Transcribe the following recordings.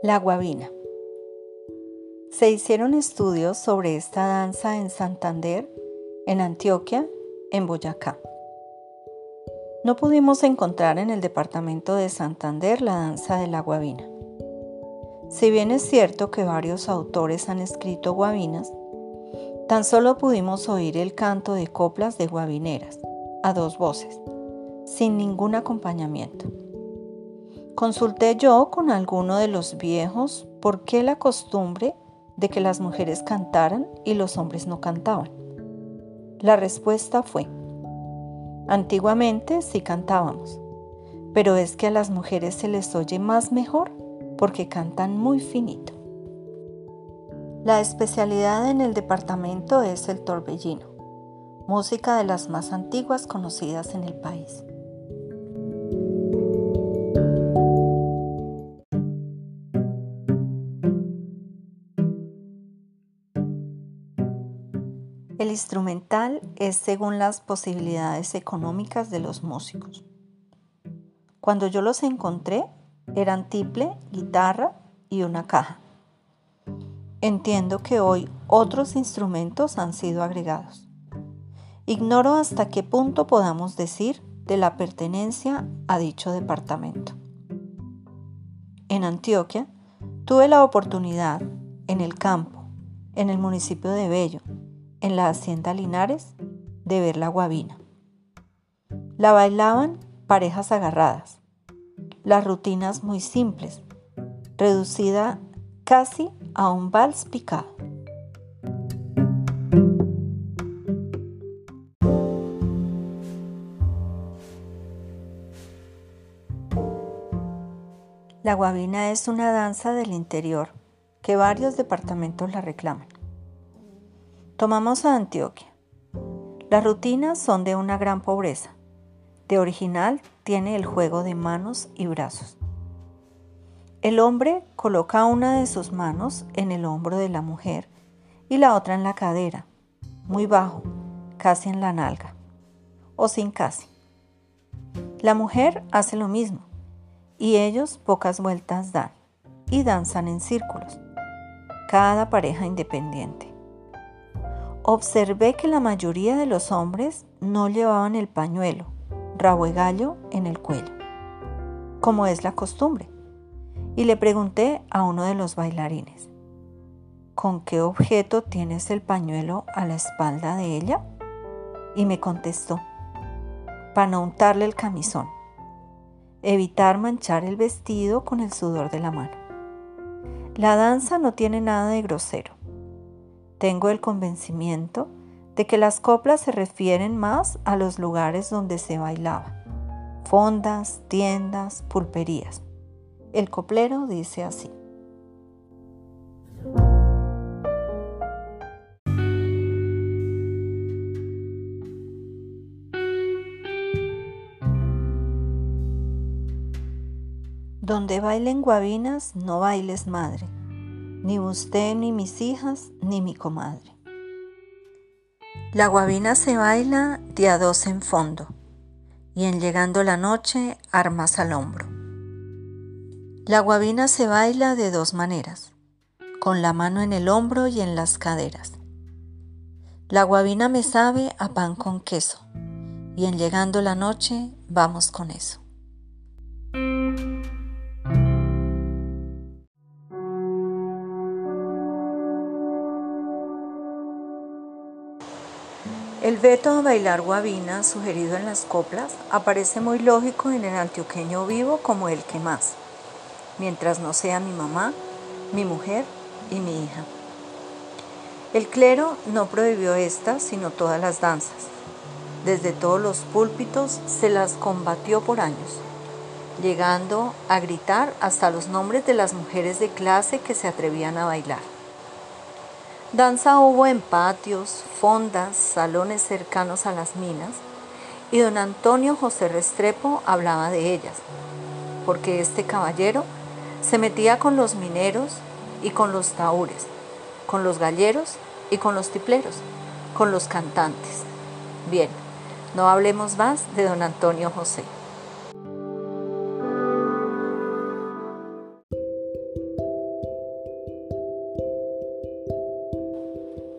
La guabina. Se hicieron estudios sobre esta danza en Santander, en Antioquia, en Boyacá. No pudimos encontrar en el departamento de Santander la danza de la guabina. Si bien es cierto que varios autores han escrito guabinas, tan solo pudimos oír el canto de coplas de guabineras, a dos voces, sin ningún acompañamiento. Consulté yo con alguno de los viejos por qué la costumbre de que las mujeres cantaran y los hombres no cantaban. La respuesta fue, antiguamente sí cantábamos, pero es que a las mujeres se les oye más mejor porque cantan muy finito. La especialidad en el departamento es el torbellino, música de las más antiguas conocidas en el país. El instrumental es según las posibilidades económicas de los músicos. Cuando yo los encontré, eran tiple, guitarra y una caja. Entiendo que hoy otros instrumentos han sido agregados. Ignoro hasta qué punto podamos decir de la pertenencia a dicho departamento. En Antioquia tuve la oportunidad, en el campo, en el municipio de Bello, en la hacienda Linares de ver la guabina. La bailaban parejas agarradas, las rutinas muy simples, reducida casi a un vals picado. La guabina es una danza del interior que varios departamentos la reclaman. Tomamos a Antioquia. Las rutinas son de una gran pobreza. De original tiene el juego de manos y brazos. El hombre coloca una de sus manos en el hombro de la mujer y la otra en la cadera, muy bajo, casi en la nalga, o sin casi. La mujer hace lo mismo y ellos pocas vueltas dan y danzan en círculos, cada pareja independiente observé que la mayoría de los hombres no llevaban el pañuelo, rabo en el cuello, como es la costumbre, y le pregunté a uno de los bailarines, ¿con qué objeto tienes el pañuelo a la espalda de ella? Y me contestó, para no untarle el camisón, evitar manchar el vestido con el sudor de la mano. La danza no tiene nada de grosero tengo el convencimiento de que las coplas se refieren más a los lugares donde se bailaba, fondas, tiendas, pulperías. El coplero dice así. Donde bailen guabinas, no bailes madre ni usted, ni mis hijas, ni mi comadre. La guabina se baila de a dos en fondo, y en llegando la noche, armas al hombro. La guabina se baila de dos maneras, con la mano en el hombro y en las caderas. La guabina me sabe a pan con queso, y en llegando la noche, vamos con eso. El veto a bailar guabina sugerido en las coplas aparece muy lógico en el antioqueño vivo como el que más, mientras no sea mi mamá, mi mujer y mi hija. El clero no prohibió estas, sino todas las danzas. Desde todos los púlpitos se las combatió por años, llegando a gritar hasta los nombres de las mujeres de clase que se atrevían a bailar. Danza hubo en patios, fondas, salones cercanos a las minas, y don Antonio José Restrepo hablaba de ellas, porque este caballero se metía con los mineros y con los taúres, con los galleros y con los tipleros, con los cantantes. Bien, no hablemos más de don Antonio José.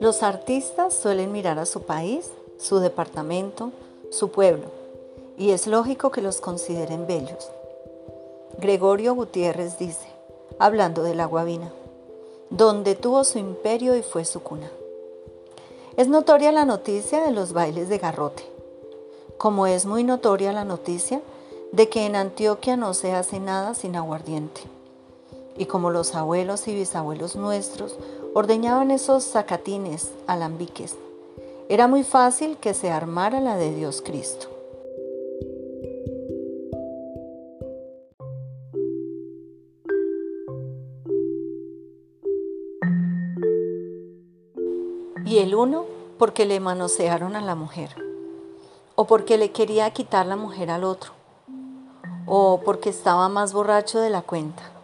Los artistas suelen mirar a su país, su departamento, su pueblo, y es lógico que los consideren bellos. Gregorio Gutiérrez dice, hablando de la Guavina, donde tuvo su imperio y fue su cuna. Es notoria la noticia de los bailes de garrote, como es muy notoria la noticia de que en Antioquia no se hace nada sin aguardiente. Y como los abuelos y bisabuelos nuestros ordeñaban esos zacatines, alambiques, era muy fácil que se armara la de Dios Cristo. Y el uno porque le manosearon a la mujer, o porque le quería quitar la mujer al otro, o porque estaba más borracho de la cuenta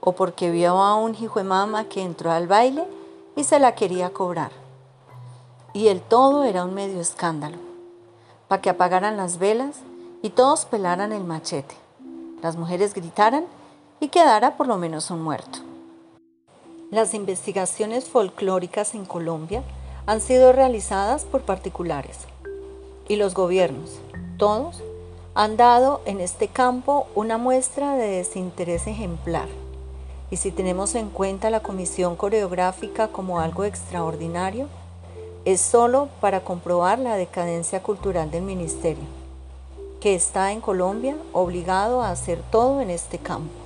o porque vio a un hijo de mamá que entró al baile y se la quería cobrar. Y el todo era un medio escándalo, para que apagaran las velas y todos pelaran el machete, las mujeres gritaran y quedara por lo menos un muerto. Las investigaciones folclóricas en Colombia han sido realizadas por particulares y los gobiernos, todos, han dado en este campo una muestra de desinterés ejemplar. Y si tenemos en cuenta la comisión coreográfica como algo extraordinario, es solo para comprobar la decadencia cultural del ministerio, que está en Colombia obligado a hacer todo en este campo.